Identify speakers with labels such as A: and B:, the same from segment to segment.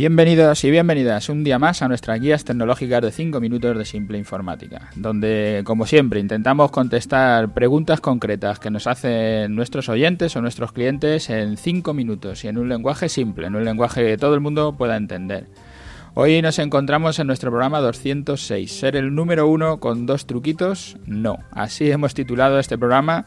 A: Bienvenidos y bienvenidas un día más a nuestras guías tecnológicas de 5 minutos de simple informática, donde, como siempre, intentamos contestar preguntas concretas que nos hacen nuestros oyentes o nuestros clientes en 5 minutos y en un lenguaje simple, en un lenguaje que todo el mundo pueda entender. Hoy nos encontramos en nuestro programa 206, ser el número uno con dos truquitos, no. Así hemos titulado este programa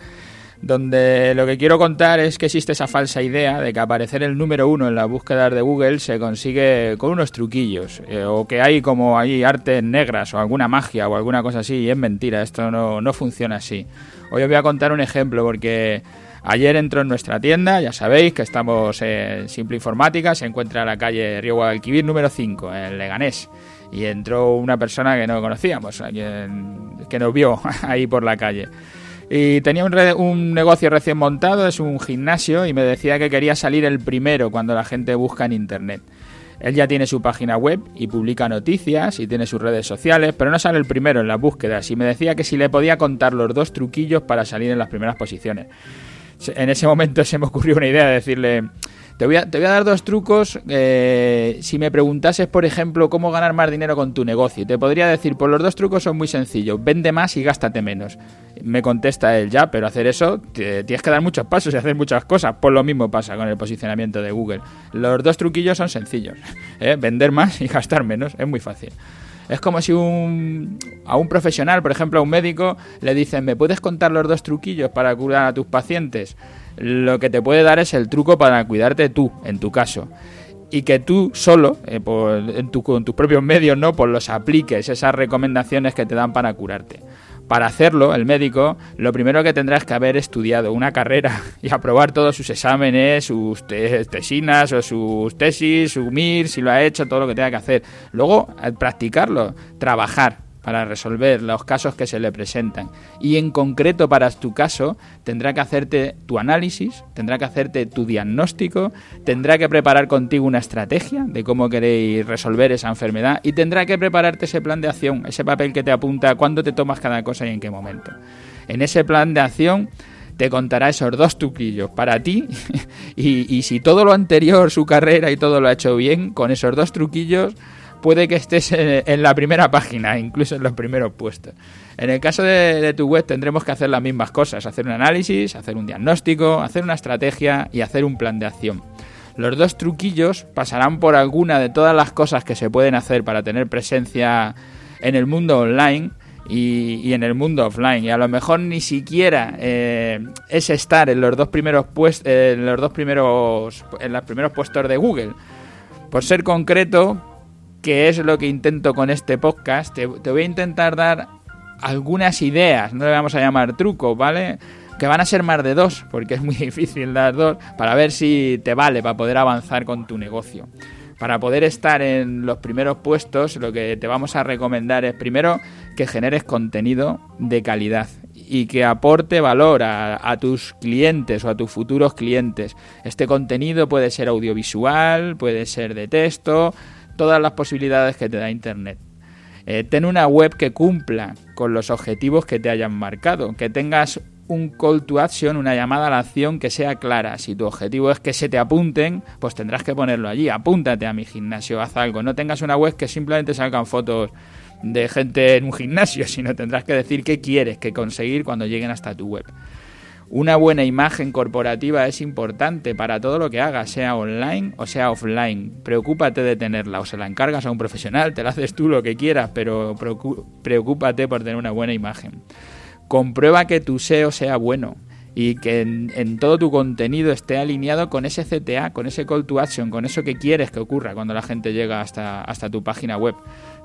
A: donde lo que quiero contar es que existe esa falsa idea de que aparecer el número uno en las búsquedas de Google se consigue con unos truquillos, eh, o que hay como hay artes negras o alguna magia o alguna cosa así, y es mentira, esto no, no funciona así. Hoy os voy a contar un ejemplo porque ayer entró en nuestra tienda, ya sabéis que estamos en Simple Informática, se encuentra en la calle Río Guadalquivir número 5, en Leganés y entró una persona que no conocíamos, que nos vio ahí por la calle. Y tenía un, un, negocio recién montado, es un gimnasio, y me decía que quería salir el primero cuando la gente busca en Internet. Él ya tiene su página web y publica noticias y tiene sus redes sociales, pero no sale el primero en las búsquedas y me decía que si le podía contar los dos truquillos para salir en las primeras posiciones. En ese momento se me ocurrió una idea de decirle, te voy a, te voy a dar dos trucos. Eh, si me preguntases, por ejemplo, cómo ganar más dinero con tu negocio, te podría decir, pues los dos trucos son muy sencillos. Vende más y gástate menos. Me contesta él ya, pero hacer eso tienes que dar muchos pasos y hacer muchas cosas. Pues lo mismo pasa con el posicionamiento de Google. Los dos truquillos son sencillos. ¿eh? Vender más y gastar menos. Es muy fácil. Es como si un, a un profesional, por ejemplo a un médico, le dicen, ¿me puedes contar los dos truquillos para curar a tus pacientes? Lo que te puede dar es el truco para cuidarte tú, en tu caso. Y que tú solo, eh, en con tus propios medios, ¿no? Pues los apliques, esas recomendaciones que te dan para curarte. Para hacerlo, el médico, lo primero que tendrá es que haber estudiado una carrera y aprobar todos sus exámenes, sus tesinas o sus tesis, su MIR, si lo ha hecho, todo lo que tenga que hacer. Luego, practicarlo, trabajar, para resolver los casos que se le presentan. Y en concreto para tu caso tendrá que hacerte tu análisis, tendrá que hacerte tu diagnóstico, tendrá que preparar contigo una estrategia de cómo queréis resolver esa enfermedad y tendrá que prepararte ese plan de acción, ese papel que te apunta cuándo te tomas cada cosa y en qué momento. En ese plan de acción te contará esos dos truquillos para ti y, y si todo lo anterior, su carrera y todo lo ha hecho bien, con esos dos truquillos puede que estés en, la primera página, incluso en los primeros puestos. En el caso de, tu web tendremos que hacer las mismas cosas, hacer un análisis, hacer un diagnóstico, hacer una estrategia y hacer un plan de acción. Los dos truquillos pasarán por alguna de todas las cosas que se pueden hacer para tener presencia en el mundo online y, en el mundo offline. Y a lo mejor ni siquiera eh, es estar en los dos primeros puestos, en los dos primeros, en los primeros puestos de Google. Por ser concreto, que es lo que intento con este podcast. Te, voy a intentar dar algunas ideas, no le vamos a llamar truco, ¿vale? Que van a ser más de dos, porque es muy difícil dar dos, para ver si te vale para poder avanzar con tu negocio. Para poder estar en los primeros puestos, lo que te vamos a recomendar es primero que generes contenido de calidad y que aporte valor a, a, tus clientes o a tus futuros clientes. Este contenido puede ser audiovisual, puede ser de texto, todas las posibilidades que te da Internet. Eh, ten una web que cumpla con los objetivos que te hayan marcado, que tengas un call to action, una llamada a la acción que sea clara. Si tu objetivo es que se te apunten, pues tendrás que ponerlo allí. Apúntate a mi gimnasio, haz algo. No tengas una web que simplemente salgan fotos de gente en un gimnasio, sino tendrás que decir qué quieres que conseguir cuando lleguen hasta tu web. Una buena imagen corporativa es importante para todo lo que hagas, sea online o sea offline. Preocúpate de tenerla o se la encargas a un profesional, te la haces tú lo que quieras, pero preocúpate por tener una buena imagen. Comprueba que tu SEO sea bueno y que en, todo tu contenido esté alineado con ese CTA, con ese call to action, con eso que quieres que ocurra cuando la gente llega hasta, hasta tu página web.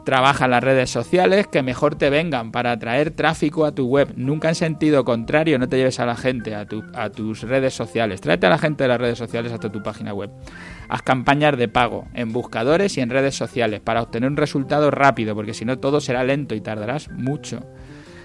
A: Trabaja las redes sociales que mejor te vengan para atraer tráfico a tu web. Nunca en sentido contrario no te lleves a la gente a, a tus redes sociales. Tráete a la gente de las redes sociales hasta tu página web. Haz campañas de pago en buscadores y en redes sociales para obtener un resultado rápido, porque si no todo será lento y tardarás mucho.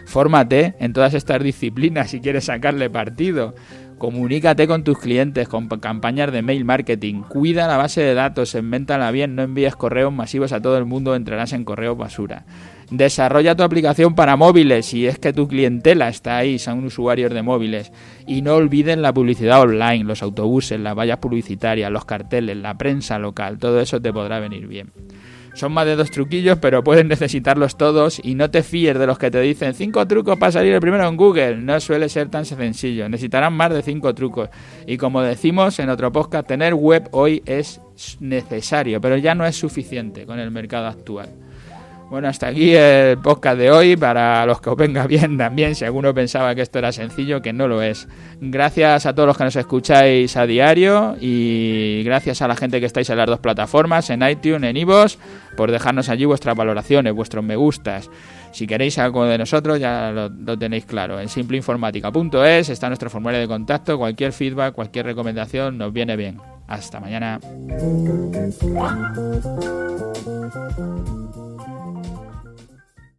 A: Fórmate en todas estas disciplinas si quieres sacarle partido. Comunícate con tus clientes con campañas de mail marketing. Cuida la base de datos, segmentala bien, no envíes correos masivos a todo el mundo, entrarás en correos basura. Desarrolla tu aplicación para móviles si es que tu clientela está ahí, son usuarios de móviles. Y no olviden la publicidad online, los autobuses, las vallas publicitarias, los carteles, la prensa local, todo eso te podrá venir bien. Son más de dos truquillos, pero puedes necesitarlos todos y no te fíes de los que te dicen cinco trucos para salir el primero en Google. No suele ser tan sencillo. Necesitarán más de cinco trucos. Y como decimos en otro podcast, tener web hoy es necesario, pero ya no es suficiente con el mercado actual. Bueno, hasta aquí el podcast de hoy. Para los que os venga bien también, si alguno pensaba que esto era sencillo, que no lo es. Gracias a todos los que nos escucháis a diario y gracias a la gente que estáis en las dos plataformas, en iTunes, en iVoox, por dejarnos allí vuestras valoraciones, vuestros me gustas. Si queréis algo de nosotros, ya lo, lo tenéis claro. En simpleinformática.es está nuestro formulario de contacto. Cualquier feedback, cualquier recomendación nos viene bien. Hasta mañana.